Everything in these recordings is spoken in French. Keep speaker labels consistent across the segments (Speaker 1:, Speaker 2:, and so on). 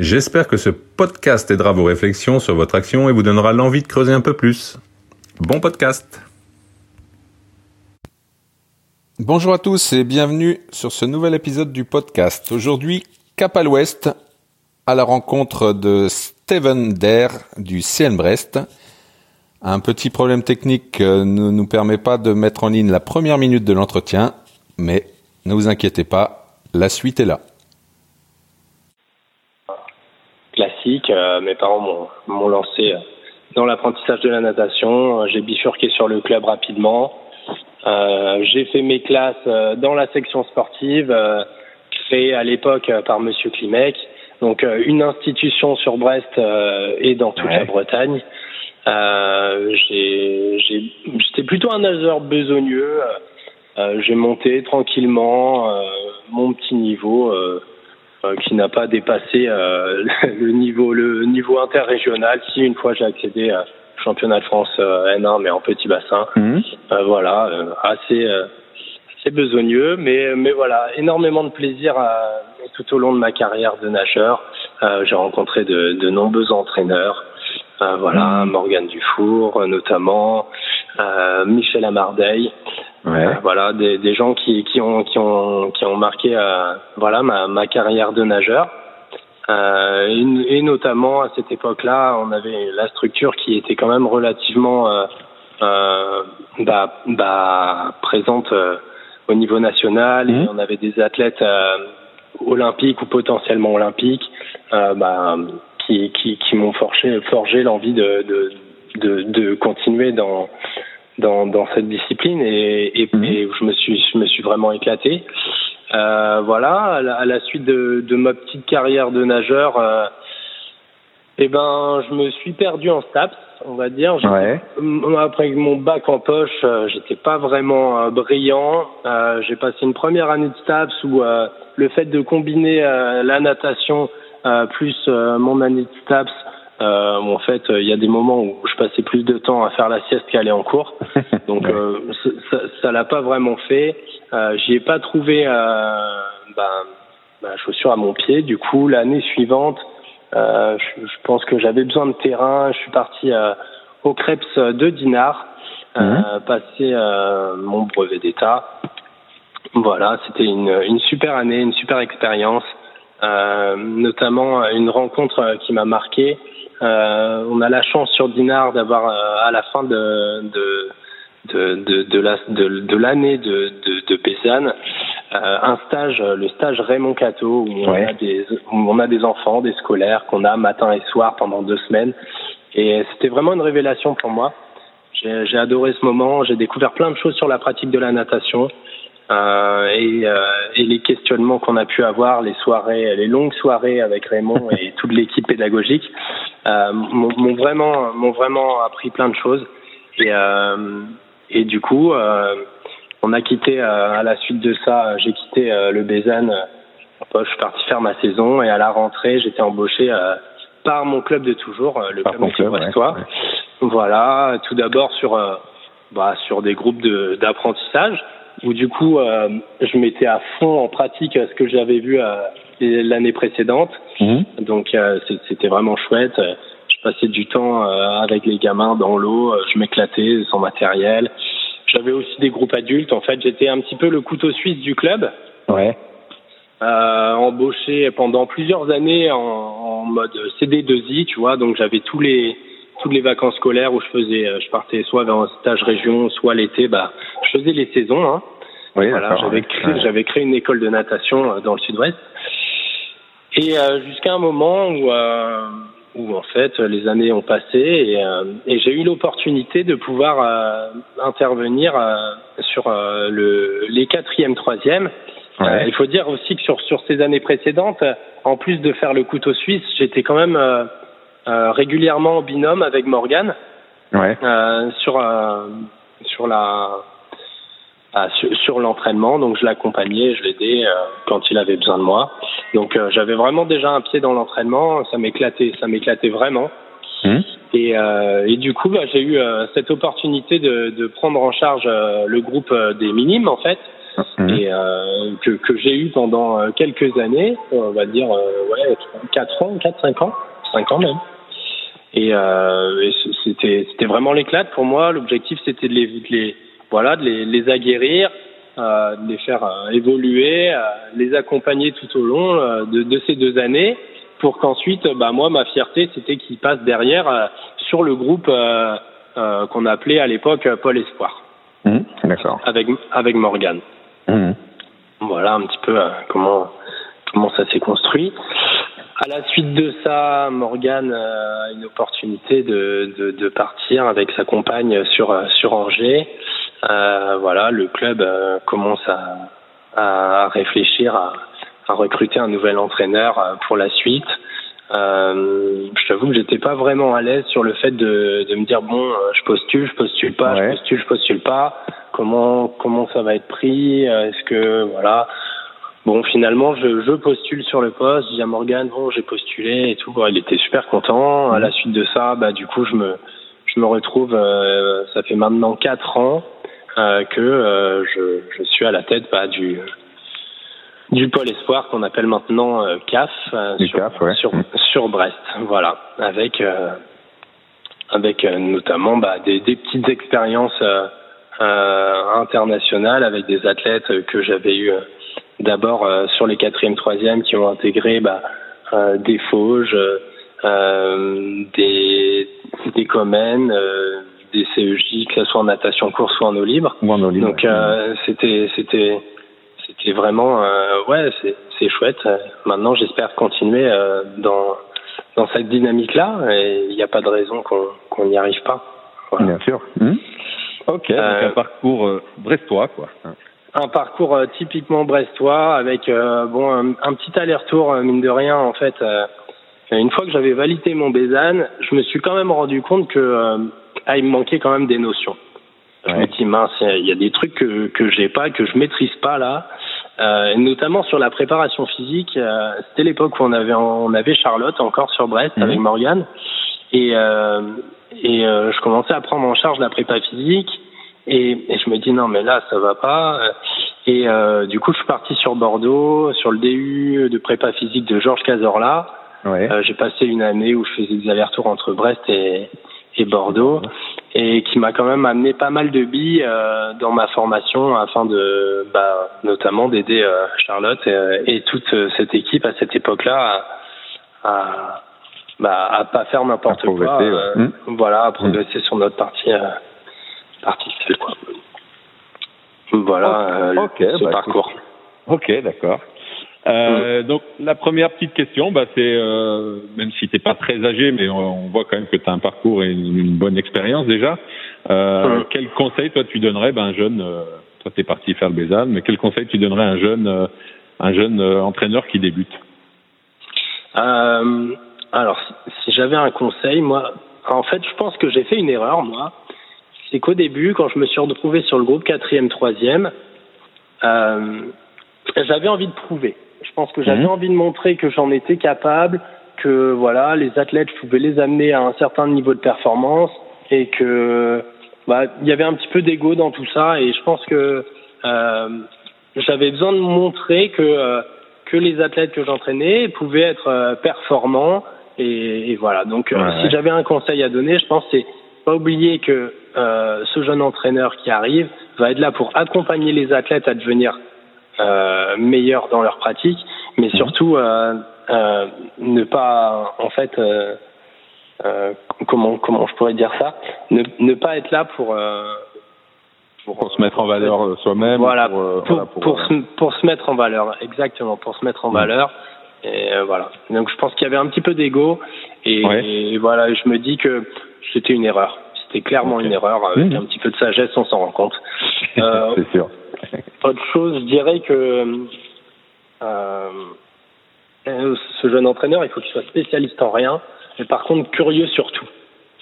Speaker 1: J'espère que ce podcast aidera vos réflexions sur votre action et vous donnera l'envie de creuser un peu plus. Bon podcast Bonjour à tous et bienvenue sur ce nouvel épisode du podcast. Aujourd'hui, cap à l'ouest, à la rencontre de Steven Der du CN Brest. Un petit problème technique ne nous permet pas de mettre en ligne la première minute de l'entretien, mais ne vous inquiétez pas, la suite est là.
Speaker 2: Classique. Euh, mes parents m'ont lancé euh, dans l'apprentissage de la natation. Euh, j'ai bifurqué sur le club rapidement. j'ai fait mes classes dans la section sportive, créée à l'époque par Monsieur Klimek. Donc une institution sur Brest et dans toute la Bretagne. J'étais plutôt un nageur besogneux. j'ai monté tranquillement mon petit niveau qui n'a pas dépassé euh, le niveau le niveau interrégional. Si une fois j'ai accédé à championnat de France euh, N1 mais en petit bassin, mhm. voilà, assez assez besogneux, mais mais voilà, énormément de plaisir tout au long de ma carrière de nageur. j'ai rencontré de, de nombreux entraîneurs, voilà, mhm. Morgane Dufour notamment, Michel Amardeil. Ouais. Euh, voilà, des, des, gens qui, qui, ont, qui, ont, qui ont marqué euh, voilà, ma, ma carrière de nageur. Euh, et, et, notamment à cette époque-là, on avait la structure qui était quand même relativement euh, euh bah, bah, présente au niveau national. Et mmh. on avait des athlètes olympiques ou potentiellement olympiques bah, qui, qui, qui m'ont forgé, forgé l'envie de, de, de, de continuer dans dans, dans cette discipline et, et, mhm. et, je me suis je me suis vraiment éclaté. Euh, voilà, à la, à la, suite de, de ma petite carrière de nageur, euh, eh ben je me suis perdu en STAPS, on va dire. Ouais. Après mon bac en poche, euh, j'étais pas vraiment euh, brillant. Euh, j'ai passé une première année de STAPS où le fait de combiner la natation plus mon année de STAPS euh, en fait, il y a des moments où je passais plus de temps à faire la sieste qu'à aller en cours. Donc, euh, ça, l'a pas vraiment fait. Euh, J'y ai pas trouvé euh, bah, bah, chaussures à mon pied. Du coup, l'année suivante, euh, je, je, pense que j'avais besoin de terrain. Je suis parti euh, au Krebs de Dinard, mmh. passer mon brevet d'État. Voilà, c'était une, une super année, une super expérience. Euh, notamment une rencontre qui m'a marqué. Euh, on a la chance sur Dinard d'avoir euh, à la fin de, de de, de, de, la, de, de l'année de, de, de euh, un stage, le stage Raymond Cato, où on, a des, où on a des enfants, des scolaires qu'on a matin et soir pendant deux semaines. Et c'était vraiment une révélation pour moi. J'ai, j'ai adoré ce moment, j'ai découvert plein de choses sur la pratique de la natation. Euh, et, euh, et, les questionnements qu'on a pu avoir, les soirées, les longues soirées avec Raymond et toute l'équipe pédagogique, euh, m'ont vraiment, m'ont vraiment appris plein de choses. Et, euh, et du coup, euh, on a quitté à la suite de ça, j'ai quitté le Bézanne. Je suis parti faire ma saison et à la rentrée, j'étais embauché par mon club de toujours, le club brestois. Voilà, tout d'abord sur bah, sur des groupes d'apprentissage où du coup euh, je mettais à fond en pratique ce que j'avais vu euh, l'année précédente. Mhm. Donc euh, c'était vraiment chouette. Je passais du temps avec les gamins dans l'eau, je m'éclatais sans matériel. J'avais aussi des groupes adultes. En fait, j'étais un petit peu le couteau suisse du club. Ouais. Euh, embauché pendant plusieurs années en, en mode CD2I, tu vois. Donc j'avais tous les toutes les vacances scolaires où je faisais, euh, je partais soit vers un stage région, soit l'été, bah, je faisais les saisons. Hein. Oui, voilà, j'avais créé, une école de natation euh, dans le sud-ouest. Et euh, jusqu'à un moment où, euh, où en fait les années ont passé et, et j'ai eu l'opportunité de pouvoir intervenir sur le, les quatrième, troisième Euh, il faut dire aussi que sur sur ces années précédentes, en plus de faire le couteau suisse, j'étais quand même euh, régulièrement en binôme avec Morgan
Speaker 3: Ouais.
Speaker 2: euh, sur euh, sur la ah, sur, sur l'entraînement. Donc je l'accompagnais, je l'aidais euh, quand il avait besoin de moi. Donc euh, j'avais vraiment déjà un pied dans l'entraînement. Ça m'éclatait, ça m'éclatait vraiment.
Speaker 3: Mhm.
Speaker 2: Et, euh, et du coup, bah, j'ai eu euh, cette opportunité de, de prendre en charge euh, le groupe euh, des minimes en fait,
Speaker 3: Mhm.
Speaker 2: et euh, que, que j'ai eu pendant euh, quelques années, on va dire euh, ouais, quatre ans, quatre cinq ans, cinq ans même. Et, euh, et c'était c'était vraiment l'éclate pour moi. L'objectif c'était de les, de les voilà de les, les aguerrir, euh, de les faire euh, évoluer, euh, les accompagner tout au long euh, de, de ces deux années, pour qu'ensuite bah moi ma fierté c'était qu'ils passent derrière euh, sur le groupe euh, euh, qu'on appelait à l'époque euh, Pôle Espoir
Speaker 3: Mhm. D'accord.
Speaker 2: avec avec Morgan.
Speaker 3: Mhm.
Speaker 2: Voilà un petit peu euh, comment comment ça s'est construit. À la suite de ça, Morgan euh, a une opportunité de, de, de partir avec sa compagne sur euh, sur Angers. Euh, voilà, le club euh, commence à, à réfléchir à, à recruter un nouvel entraîneur euh, pour la suite. Euh, je t'avoue que j'étais pas vraiment à l'aise sur le fait de, de me dire bon, euh, je postule, je postule pas,
Speaker 3: Ouais.
Speaker 2: je postule, je postule pas. Comment comment ça va être pris? Est-ce que voilà Bon, finalement, je, je postule sur le poste. Je dis à Morgan, bon, j'ai postulé et tout. Bon, il était super content. À la suite de ça, bah, du coup, je me, je me retrouve. euh, ça fait maintenant quatre ans euh, que euh, je, je suis à la tête bah, du du pôle espoir qu'on appelle maintenant euh, CAF euh, sur,
Speaker 3: CAF, ouais.
Speaker 2: sur sur Brest. Voilà, avec euh, avec euh, notamment bah, des, des petites expériences euh, euh, internationales avec des athlètes que j'avais eu d'abord euh, sur les quatrièmes, troisièmes qui ont intégré bah, euh, des Fauges, euh, des des Comènes, euh, des CEJ, que ce soit en natation course ou en eau libre.
Speaker 3: Ou en olive.
Speaker 2: Donc euh, c'était c'était c'était vraiment euh, ouais c'est c'est chouette. Maintenant j'espère continuer euh, dans dans cette dynamique là et il n'y a pas de raison qu'on qu'on n'y arrive pas. Voilà.
Speaker 3: Bien sûr. Mhm.
Speaker 1: Ok, donc un parcours brestois, quoi.
Speaker 2: Un parcours euh, typiquement brestois avec euh, bon un, un petit aller-retour euh, mine de rien en fait. une fois que j'avais validé mon Bézanne, je me suis quand même rendu compte que ah, il me manquait quand même des notions. Je me dis mince, il y a des trucs que que j'ai pas, que je maîtrise pas là, euh, notamment sur la préparation physique. euh, C'était l'époque où on avait on avait Charlotte encore sur Brest
Speaker 3: Mhm.
Speaker 2: avec Morgane et euh, et je commençais à prendre en charge la prépa physique et, et je me dis non mais là ça va pas et du coup je suis parti sur Bordeaux sur le DU de prépa physique de Georges Cazorla
Speaker 3: Ouais.
Speaker 2: j'ai passé une année où je faisais des allers-retours entre Brest et, et Bordeaux et qui m'a quand même amené pas mal de billes euh, dans ma formation afin de bah, notamment d'aider euh, Charlotte et, et toute euh, cette équipe à cette époque-là à, à, bah, à pas faire n'importe quoi euh,
Speaker 3: ouais.
Speaker 2: voilà à progresser sur notre partie euh, partie seule quoi. Voilà euh, ce
Speaker 1: bah,
Speaker 2: parcours.
Speaker 1: Ok, d'accord. Euh, Donc la première petite question, bah, c'est euh, même si t'es pas très âgé, mais on, on voit quand même que tu as un parcours et une, une bonne expérience déjà. Euh,
Speaker 2: Mhm.
Speaker 1: Quel conseil toi tu donnerais ben, un jeune, euh, toi t'es parti faire le Bézal, mais quel conseil tu donnerais à un jeune, euh, un jeune euh, entraîneur qui débute?
Speaker 2: Euh, alors, si, si j'avais un conseil, moi, en fait, je pense que j'ai fait une erreur, moi. C'est qu'au début, quand je me suis retrouvé sur le groupe quatrième, troisième, euh, j'avais envie de prouver. Je pense que j'avais
Speaker 3: Mhm.
Speaker 2: envie de montrer que j'en étais capable, que voilà, les athlètes, je pouvais les amener à un certain niveau de performance et que bah, il y avait un petit peu d'ego dans tout ça. Et je pense que euh, j'avais besoin de montrer que euh, que les athlètes que j'entraînais pouvaient être euh, performants et, et voilà. Donc, euh,
Speaker 3: Ouais,
Speaker 2: si
Speaker 3: ouais.
Speaker 2: j'avais un conseil à donner, je pense c'est pas oublier que euh, ce jeune entraîneur qui arrive va être là pour accompagner les athlètes à devenir euh, meilleurs dans leur pratique, mais
Speaker 3: Mhm.
Speaker 2: surtout euh, euh, ne pas, en fait, euh, euh, comment comment je pourrais dire ça, ne, ne pas être là pour euh,
Speaker 1: pour se mettre en valeur soi-même
Speaker 2: voilà,
Speaker 1: pour,
Speaker 2: pour,
Speaker 1: voilà,
Speaker 2: pour, se, pour se mettre en valeur, exactement, pour se mettre en
Speaker 1: Mm.
Speaker 2: valeur. Et euh, voilà. Donc je pense qu'il y avait un petit peu d'ego et,
Speaker 1: Ouais.
Speaker 2: et voilà, je me dis que c'était une erreur. C'était clairement une erreur. Avec
Speaker 1: Mhm.
Speaker 2: un petit peu de sagesse, on s'en rend compte. Euh,
Speaker 3: c'est sûr.
Speaker 2: Autre chose, je dirais que ce jeune entraîneur, il faut qu'il soit spécialiste en rien, mais par contre curieux sur tout.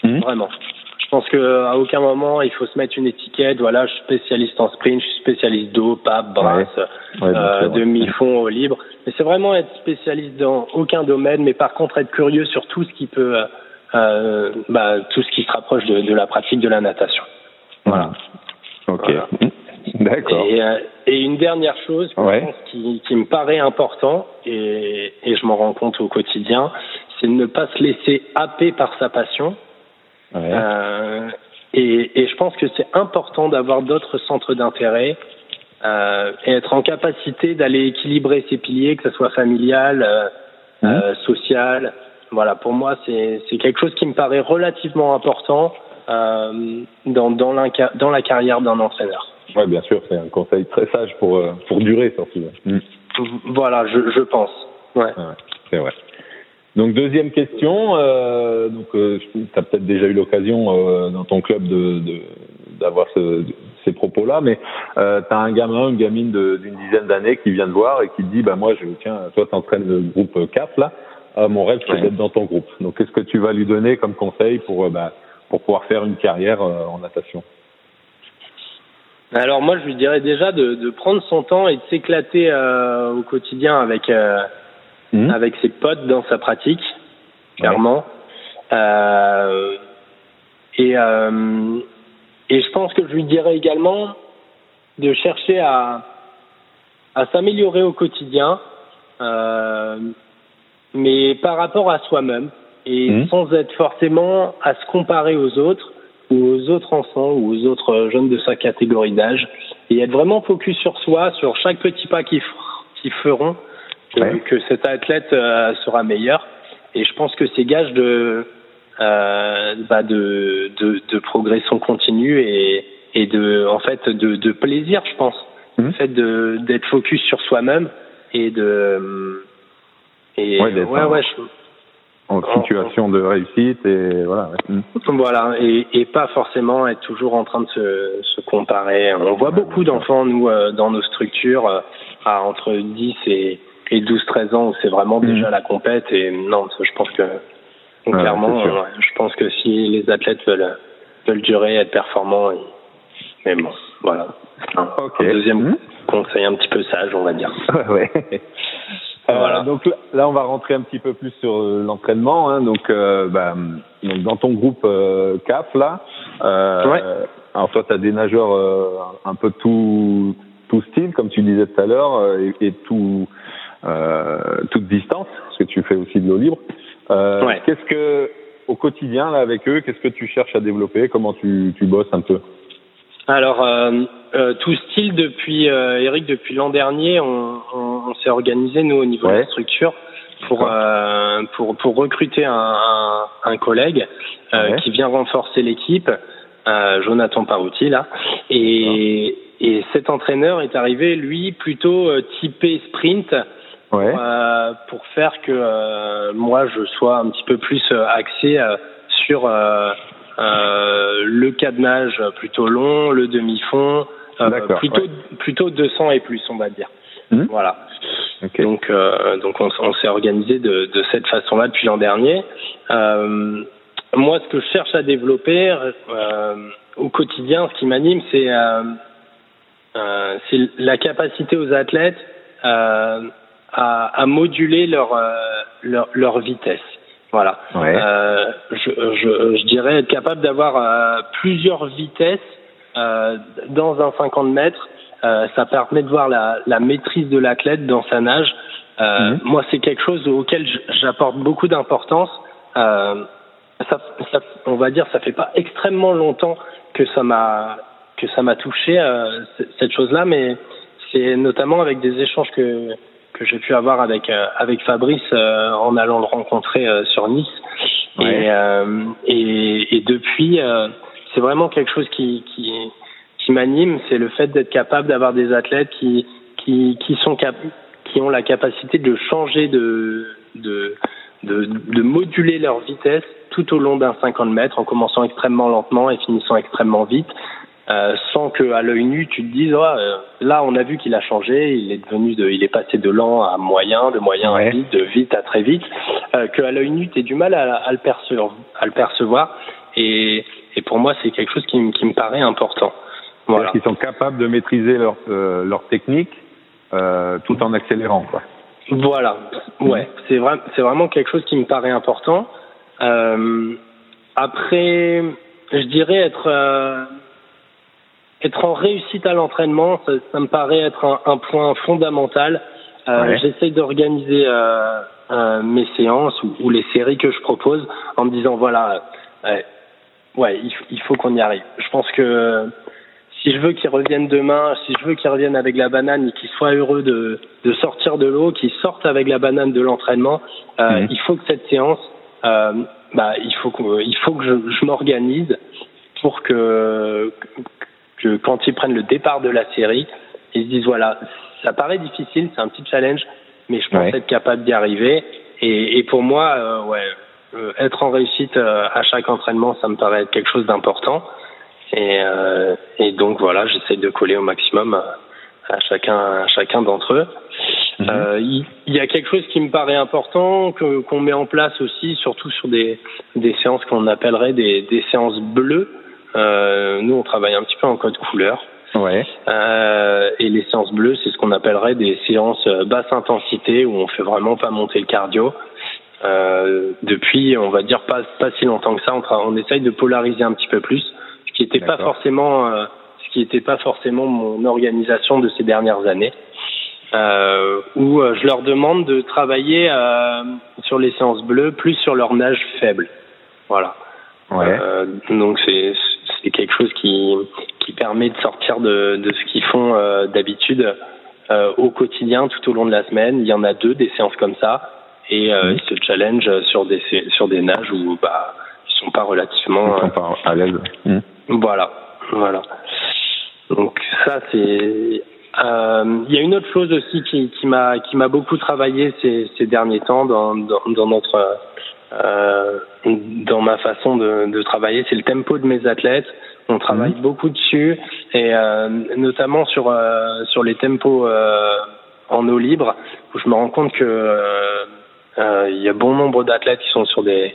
Speaker 2: Mmh. Vraiment. Je pense qu'à aucun moment il faut se mettre une étiquette. Voilà, je suis spécialiste en sprint, je suis spécialiste d'eau, pape, brasse, euh, demi-fond au libre. Mais c'est vraiment être spécialiste dans aucun domaine, mais par contre être curieux sur tout ce qui peut, euh, bah, tout ce qui se rapproche de, de, la pratique de la natation. Voilà.
Speaker 1: Ok. D'accord.
Speaker 2: Et, euh, et, une dernière chose qui, qui, me paraît important, et, et je m'en rends compte au quotidien, c'est de ne pas se laisser happer par sa passion. Ouais. Euh, et, et, je pense que c'est important d'avoir d'autres centres d'intérêt euh, et être en capacité d'aller équilibrer ses piliers, que ce soit familial, euh, mmh. social. Voilà, pour moi, c'est quelque chose qui me paraît relativement important dans, dans, la, dans la carrière d'un entraîneur.
Speaker 1: Oui, bien sûr, c'est un conseil très sage pour, euh, pour durer, surtout.
Speaker 2: Mmh. Voilà, je, je pense. Ouais.
Speaker 1: Ah ouais c'est vrai. Donc deuxième question, euh, donc euh, tu as peut-être déjà eu l'occasion euh, dans ton club de d'avoir ce, ces propos-là, mais euh, tu as un gamin, une gamine d'une dizaine d'années qui vient te voir et qui te dit bah moi je tiens, toi t'entraînes le groupe CAF là, ah, mon rêve c'est d'être dans ton groupe. Donc qu'est-ce que tu vas lui donner comme conseil pour bah, pour pouvoir faire une carrière en natation?
Speaker 2: Alors moi, je lui dirais déjà de, de prendre son temps et de s'éclater euh, au quotidien avec euh, mmh. avec ses potes dans sa pratique, clairement. Ouais. Euh, et euh, et je pense que je lui dirais également de chercher à à s'améliorer au quotidien, euh, mais par rapport à soi-même et mmh. sans être forcément à se comparer aux autres ou aux autres enfants ou aux autres jeunes de sa catégorie d'âge et être vraiment focus sur soi, sur chaque petit pas qu'ils feront, que, cet athlète euh, sera meilleur. Et je pense que c'est gage de, euh, bah de, de, de, progression continue et, et de, en fait, de, de plaisir, je pense. Mmh. Le fait d'être focus sur soi-même et de.
Speaker 1: Et, ouais, ouais, ouais, je, en situation de réussite et voilà.
Speaker 2: Mm. Voilà et, et, pas forcément être toujours en train de se, se comparer. On voit beaucoup d'enfants nous euh, dans nos structures euh, à entre 10 et, et 12 13 ans où c'est vraiment mmh. déjà la compète et non, je pense que ah, clairement euh, je pense que si les athlètes veulent veulent durer être performants mais bon, voilà. Un,
Speaker 1: okay.
Speaker 2: un deuxième mmh. conseil un petit peu sage, on va dire.
Speaker 1: ouais. Voilà. Euh, donc là, on va rentrer un petit peu plus sur euh, l'entraînement. Hein, donc, euh, bah, donc, dans ton groupe euh, CAF là, euh,
Speaker 2: ouais.
Speaker 1: alors toi, tu as des nageurs euh, un peu tout tout style, comme tu disais tout à l'heure, et, et, tout toute distance, parce que tu fais aussi de l'eau libre.
Speaker 2: Ouais.
Speaker 1: Qu'est-ce que au quotidien là avec eux, qu'est-ce que tu cherches à développer? Comment tu tu bosses un peu?
Speaker 2: Alors, euh, euh, tout style depuis euh, Eric, depuis l'an dernier, on, on, on s'est organisé nous au niveau ouais. de la structure pour euh, pour pour recruter un, un, un collègue euh, ouais. qui vient renforcer l'équipe, euh, Jonathan Parouti là, et et cet entraîneur est arrivé lui plutôt typé sprint.
Speaker 1: Ouais.
Speaker 2: pour faire que moi je sois un petit peu plus axé sur euh, le cadenage plutôt long, le demi-fond, euh, plutôt ouais. plutôt 200 et plus, on va dire. Mmh. Voilà.
Speaker 1: Okay.
Speaker 2: Donc euh, donc on, on s'est organisé de, de cette façon-là depuis l'an dernier. Euh, moi, ce que je cherche à développer euh, au quotidien, ce qui m'anime, c'est euh, c'est la capacité aux athlètes à, à moduler leur, leur, leur vitesse. Voilà.
Speaker 1: Ouais.
Speaker 2: Euh, je, je, je, dirais être capable d'avoir euh, plusieurs vitesses euh, dans un 50 mètres. Euh, ça permet de voir la, la maîtrise de l'athlète dans sa nage. Mmh. Moi, c'est quelque chose auquel j'apporte beaucoup d'importance. Ça, ça, on va dire, ça fait pas extrêmement longtemps que ça m'a que ça m'a touché cette chose-là, mais c'est notamment avec des échanges que que j'ai pu avoir avec euh, avec Fabrice euh, en allant le rencontrer euh, sur Nice.
Speaker 1: Ouais.
Speaker 2: Et, et, et depuis, c'est vraiment quelque chose qui qui, qui m'anime, c'est le fait d'être capable d'avoir des athlètes qui qui qui sont cap qui ont la capacité de changer de de de, de moduler leur vitesse tout au long d'un 50 mètres en commençant extrêmement lentement et finissant extrêmement vite. Euh, sans que à l'œil nu tu te dises euh, là on a vu qu'il a changé, il est devenu de, il est passé de lent à moyen, de moyen à vite, de vite à très vite, euh, que à l'œil nu tu du mal à, à, le percevoir, à le percevoir et, et pour moi c'est quelque chose qui, qui me paraît important.
Speaker 1: Voilà. Ils sont capables de maîtriser leur euh, leur technique tout en accélérant quoi.
Speaker 2: Voilà, ouais, c'est vrai, c'est vraiment quelque chose qui me paraît important. après, je dirais être être en réussite à l'entraînement, ça, ça, me paraît être un, un point fondamental. Euh, ouais. J'essaye d'organiser euh, euh, mes séances ou, ou, les séries que je propose en me disant voilà, euh, ouais, il, il faut qu'on y arrive. Je pense que si je veux qu'ils reviennent demain, si je veux qu'ils reviennent avec la banane et qu'ils soient heureux de, de sortir de l'eau, qu'ils sortent avec la banane de l'entraînement, mmh. il faut que cette séance, bah, il faut que, il faut que je, je m'organise pour que que quand ils prennent le départ de la série, ils se disent voilà, ça paraît difficile, c'est un petit challenge, mais je pense ouais. être capable d'y arriver. Et, et, pour moi, euh, ouais, euh, être en réussite euh, à chaque entraînement, ça me paraît être quelque chose d'important. Et, euh, et, donc voilà, j'essaie de coller au maximum à chacun, à chacun d'entre eux. Mm -hmm. il, il, y a quelque chose qui me paraît important que qu'on met en place aussi, surtout sur des, des séances qu'on appellerait des, des séances bleues. Euh, nous, on travaille un petit peu en code couleur.
Speaker 1: Ouais.
Speaker 2: Euh, et les séances bleues, c'est ce qu'on appellerait des séances euh, basse intensité où on fait vraiment pas monter le cardio. Euh, depuis, on va dire pas pas si longtemps que ça, on, on essaye de polariser un petit peu plus, ce qui n'était pas forcément euh, ce qui n'était pas forcément mon organisation de ces dernières années. Euh, où je leur demande de travailler sur les séances bleues plus sur leur nage faible. Voilà.
Speaker 1: Ouais.
Speaker 2: donc c'est c'est quelque chose qui, qui permet de sortir de, de ce qu'ils font euh, d'habitude euh, au quotidien tout au long de la semaine. Il y en a deux des séances comme ça et euh, mmh. ils se challenge sur des sur des nages où bah ils sont pas relativement
Speaker 1: ils sont pas à l'aise. Mmh.
Speaker 2: Voilà, voilà. Donc ça c'est euh, il y a une autre chose aussi qui, qui m'a qui m'a beaucoup travaillé ces, ces derniers temps dans, dans, dans notre euh, dans ma façon de, de travailler, c'est le tempo de mes athlètes. On travaille mmh. beaucoup dessus et euh, notamment sur euh, sur les tempos euh, en eau libre où je me rends compte que euh, il y a bon nombre d'athlètes qui sont sur des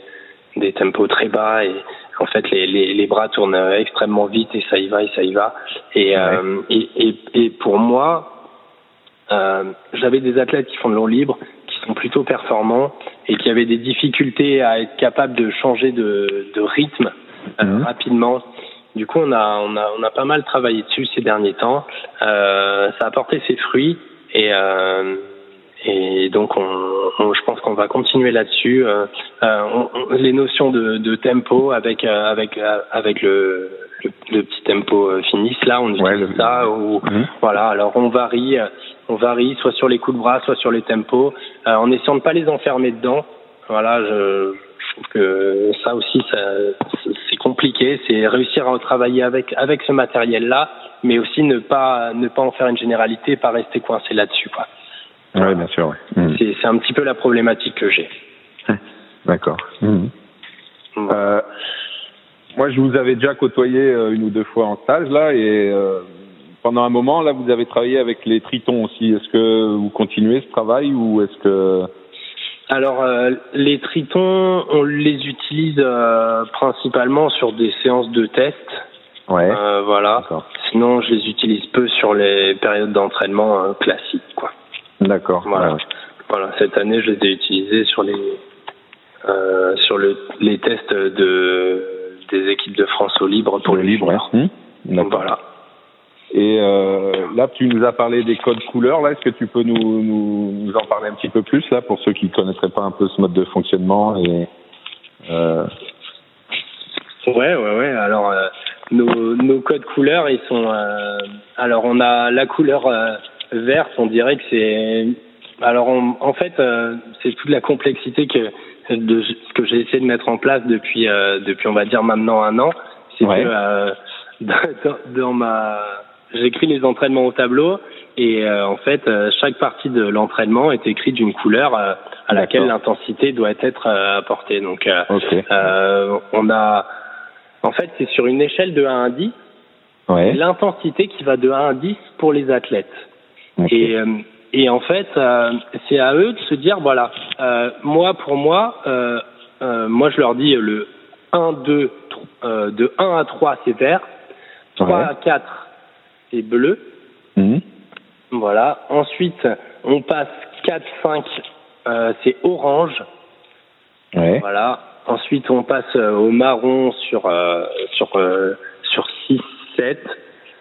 Speaker 2: des tempos très bas et en fait les, les, les bras tournent extrêmement vite et ça y va et ça y va et ouais. et, et, et pour moi j'avais des athlètes qui font de l'eau libre sont plutôt performants et qui avaient des difficultés à être capables de changer de, de rythme euh, mmh. rapidement. Du coup, on a, on, a, on a pas mal travaillé dessus ces derniers temps. Euh, ça a porté ses fruits et, euh, et donc on, on, je pense qu'on va continuer là-dessus. Euh, on, les notions de, de tempo avec, avec, avec le, le, le, petit tempo finis, là, on utilise ouais, le... ça. Ou, mmh. Voilà, alors on varie on varie soit sur les coups de bras, soit sur les tempos, euh, en essayant de pas les enfermer dedans. Voilà, je, je trouve que ça aussi, c'est compliqué. C'est réussir à travailler avec avec ce matériel-là, mais aussi ne pas ne pas en faire une généralité, pas rester coincé là-dessus, quoi.
Speaker 1: Oui, bien sûr. Ouais.
Speaker 2: Mmh. C'est un petit peu la problématique que j'ai.
Speaker 1: D'accord. Mmh. Euh, moi, je vous avais déjà côtoyé euh, une ou deux fois en stage là, et euh, pendant un moment, là, vous avez travaillé avec les tritons aussi. Est-ce que vous continuez ce travail ou est-ce que
Speaker 2: alors euh, les tritons, on les utilise euh, principalement sur des séances de test.
Speaker 1: Ouais.
Speaker 2: Euh, voilà. Sinon, je les utilise peu sur les périodes d'entraînement euh, classiques, quoi.
Speaker 1: D'accord.
Speaker 2: Voilà. Ouais. Voilà. Cette année, je les ai utilisés sur les euh, sur le, les tests de des équipes de France au libre pour
Speaker 1: le libre. Mmh.
Speaker 2: Voilà.
Speaker 1: Et euh, là, tu nous as parlé des codes couleurs. Là, est-ce que tu peux nous, nous, nous, en parler un petit peu plus là pour ceux qui connaîtraient pas un peu ce mode de fonctionnement et euh...
Speaker 2: Ouais, ouais, ouais. Alors, euh, nos, nos codes couleurs, ils sont. Euh, alors, on a la couleur euh, verte. On dirait que c'est. Alors, on, en fait, euh, c'est toute la complexité que de ce que j'ai essayé de mettre en place depuis, depuis, on va dire maintenant un an. C'est ouais. que dans, dans ma j'écris les entraînements au tableau et euh, en fait euh, chaque partie de l'entraînement est écrite d'une couleur euh, à laquelle l'intensité doit être euh, apportée. Donc
Speaker 1: okay.
Speaker 2: on a en fait c'est sur une échelle de 1 à 10 l'intensité qui va de 1 à 10 pour les athlètes. Et, euh, et en fait, euh, c'est à eux de se dire, voilà, euh, moi pour moi, moi je leur dis le 1, 2, de 1 à 3 c'est vert, 3 à 4 c'est bleu. Mhm. Voilà. Ensuite, on passe 4, 5, c'est orange. Voilà. Ensuite, on passe au marron sur sur sur 6, 7.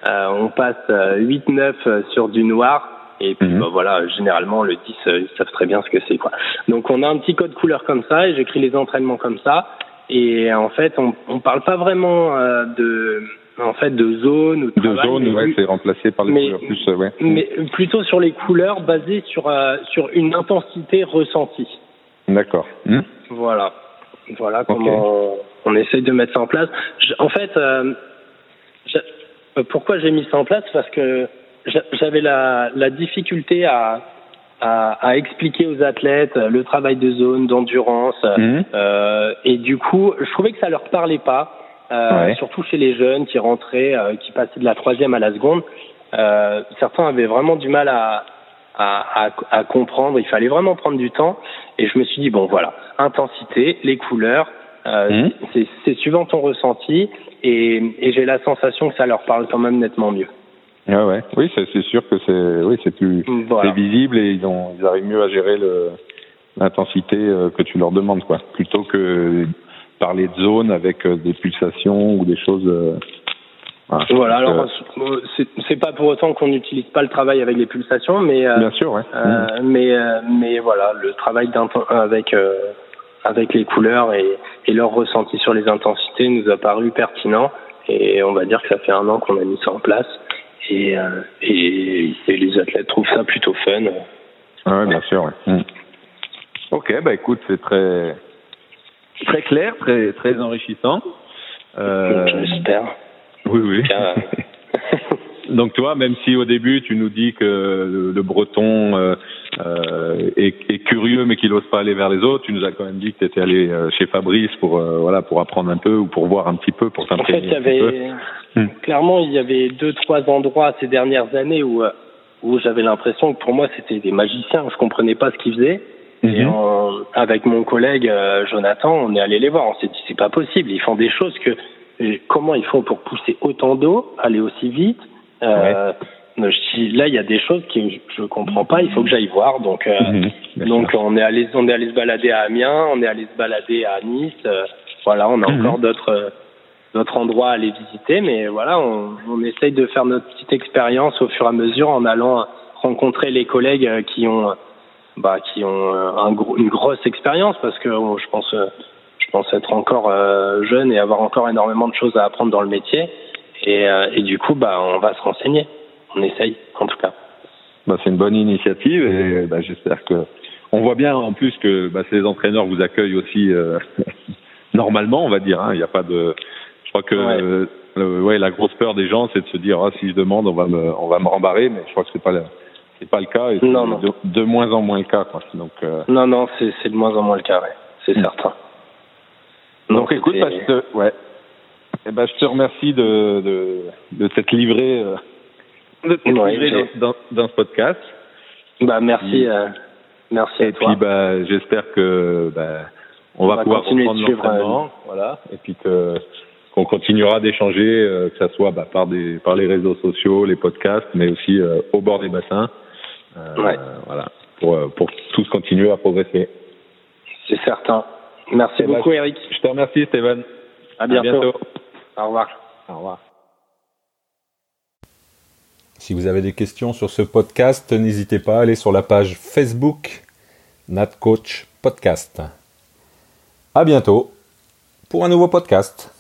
Speaker 2: on passe 8, 9 sur du noir. Et puis mhm. bah, voilà, généralement le 10, ils savent très bien ce que c'est quoi. Donc on a un petit code couleur comme ça et j'écris les entraînements comme ça. Et en fait, on on parle pas vraiment euh, de en fait de zone ou
Speaker 1: de, de zone, ouais, c'est remplacé par les couleurs plus, ouais.
Speaker 2: Mais plutôt sur les couleurs basées sur euh, sur une intensité ressentie.
Speaker 1: D'accord. Hmm.
Speaker 2: Voilà, voilà comment on, essaye de mettre ça en place. en fait, euh, pourquoi j'ai mis ça en place? Parce que j'avais la, la difficulté à, à, à, expliquer aux athlètes le travail de zone, d'endurance, mhm. euh, et du coup, je trouvais que ça leur parlait pas, euh, surtout chez les jeunes qui rentraient, euh, qui passaient de la troisième à la seconde. Euh, certains avaient vraiment du mal à, à, à, comprendre. Il fallait vraiment prendre du temps, et je me suis dit bon voilà, intensité, les couleurs, mhm. c'est suivant ton ressenti, et, et j'ai la sensation que ça leur parle quand même nettement mieux.
Speaker 1: Ah ouais, oui, c'est sûr que c'est oui, c'est plus visible et ils ont ils arrivent mieux à gérer l'intensité que tu leur demandes quoi, plutôt que parler de zone avec euh, des pulsations ou des choses. Euh,
Speaker 2: voilà. alors c'est pas pour autant qu'on n'utilise pas le travail avec les pulsations, mais
Speaker 1: bien sûr, ouais.
Speaker 2: Mm. mais mais voilà, le travail avec avec les couleurs et, et leur ressenti sur les intensités nous a paru pertinent et on va dire que ça fait un an qu'on a mis ça en place et, euh, et, et, les athlètes trouvent ça plutôt fun.
Speaker 1: Ah ouais, bien sûr. Ouais. Mm. Ok, bah écoute, c'est très très clair, très très enrichissant.
Speaker 2: Euh... J'espère.
Speaker 1: Oui, oui. Donc toi, même si au début tu nous dis que le, breton euh, euh, est, est, curieux mais qu'il n'ose pas aller vers les autres, tu nous as quand même dit que tu étais allé euh, chez Fabrice pour euh, voilà pour apprendre un peu ou pour voir un petit peu pour s'imprégner.
Speaker 2: En fait, il y avait hmm. clairement il y avait deux trois endroits ces dernières années où où j'avais l'impression que pour moi c'était des magiciens, je comprenais pas ce qu'ils faisaient. Et mhm. avec mon collègue Jonathan, on est allé les voir. On s'est dit c'est pas possible. Ils font des choses que comment ils font pour pousser autant d'eau, aller aussi vite euh, là, il y a des choses que je comprends pas. Il faut que j'aille voir. Donc, euh, mhm, donc on est allé, on est allé se balader à Amiens, on est allé se balader à Nice. Euh, voilà, on a mhm. encore d'autres d'autres endroits à aller visiter, mais voilà, on, on essaye de faire notre petite expérience au fur et à mesure en allant rencontrer les collègues qui ont bah, qui ont un une grosse expérience parce que je pense je pense être encore jeune et avoir encore énormément de choses à apprendre dans le métier. Et, euh, et du coup, bah, on va se renseigner. On essaye, en tout cas.
Speaker 1: Bah, c'est une bonne initiative et bah, j'espère que. On voit bien en plus que bah, ces entraîneurs vous accueillent aussi euh, normalement, on va dire. Hein. Il n'y a pas de. Je crois que ouais. Euh, ouais, la grosse peur des gens, c'est de se dire ah, si je demande, on va me, on va me rembarrer, mais je crois que c'est pas le, c'est pas le cas et non. De, de, moins en moins le cas. Quoi. Donc, euh...
Speaker 2: Non, non, c'est, c'est de moins en moins le cas, ouais. c'est mmh. certain.
Speaker 1: Donc, Donc écoute, bah, je te, ouais, eh ben, je te remercie de, de, de t'être livré, euh, de t'être ouais, livré dans, dans, ce podcast.
Speaker 2: Bah, merci, euh, merci à
Speaker 1: et toi. Et puis, bah, j'espère que, bah, on, on va, va pouvoir reprendre l'entraînement, euh, voilà, et puis que, qu'on continuera d'échanger, euh, que ça soit bah, par des, par les réseaux sociaux, les podcasts, mais aussi euh, au bord des bassins.
Speaker 2: Ouais.
Speaker 1: Voilà, pour, pour tous continuer à progresser.
Speaker 2: C'est certain. Merci et beaucoup, Eric.
Speaker 1: Je te remercie, Stéphane.
Speaker 2: À bientôt. À bientôt.
Speaker 1: Au revoir. Au revoir.
Speaker 3: Si vous avez des questions sur ce podcast, n'hésitez pas à aller sur la page Facebook NatCoach Podcast. À bientôt pour un nouveau podcast.